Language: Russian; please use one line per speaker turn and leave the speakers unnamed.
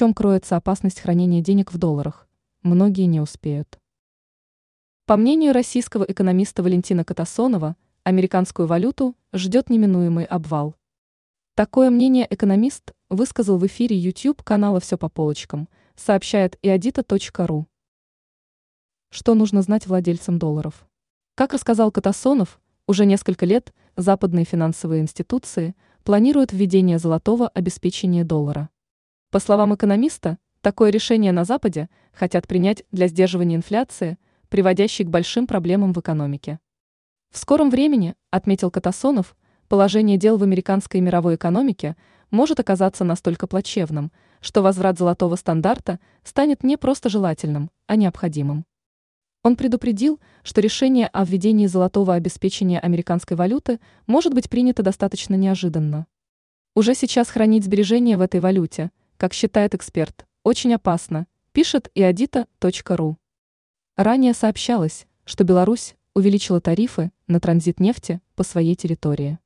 чем кроется опасность хранения денег в долларах, многие не успеют. По мнению российского экономиста Валентина Катасонова, американскую валюту ждет неминуемый обвал. Такое мнение экономист высказал в эфире YouTube канала «Все по полочкам», сообщает иодита.ру. Что нужно знать владельцам долларов? Как рассказал Катасонов, уже несколько лет западные финансовые институции планируют введение золотого обеспечения доллара. По словам экономиста, такое решение на Западе хотят принять для сдерживания инфляции, приводящей к большим проблемам в экономике. В скором времени, отметил Катасонов, положение дел в американской и мировой экономике может оказаться настолько плачевным, что возврат золотого стандарта станет не просто желательным, а необходимым. Он предупредил, что решение о введении золотого обеспечения американской валюты может быть принято достаточно неожиданно. Уже сейчас хранить сбережения в этой валюте – как считает эксперт, очень опасно, пишет и адита.ру. Ранее сообщалось, что Беларусь увеличила тарифы на транзит нефти по своей территории.